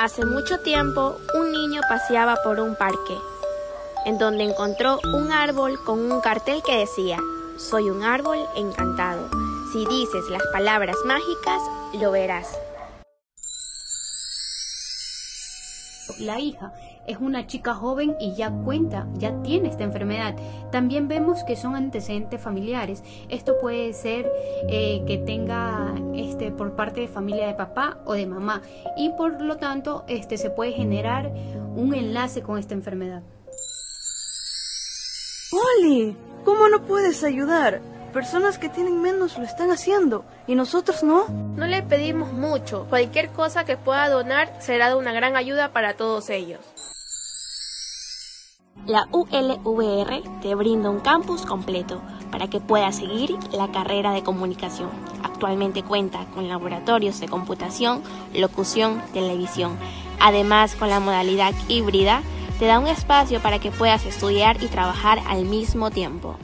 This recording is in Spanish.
Hace mucho tiempo, un niño paseaba por un parque, en donde encontró un árbol con un cartel que decía, Soy un árbol encantado. Si dices las palabras mágicas, lo verás. La hija es una chica joven y ya cuenta, ya tiene esta enfermedad. También vemos que son antecedentes familiares. Esto puede ser eh, que tenga este por parte de familia de papá o de mamá y por lo tanto este se puede generar un enlace con esta enfermedad. Oli, ¿cómo no puedes ayudar? Personas que tienen menos lo están haciendo y nosotros no. No le pedimos mucho. Cualquier cosa que pueda donar será de una gran ayuda para todos ellos. La ULVR te brinda un campus completo para que puedas seguir la carrera de comunicación. Actualmente cuenta con laboratorios de computación, locución, televisión. Además, con la modalidad híbrida, te da un espacio para que puedas estudiar y trabajar al mismo tiempo.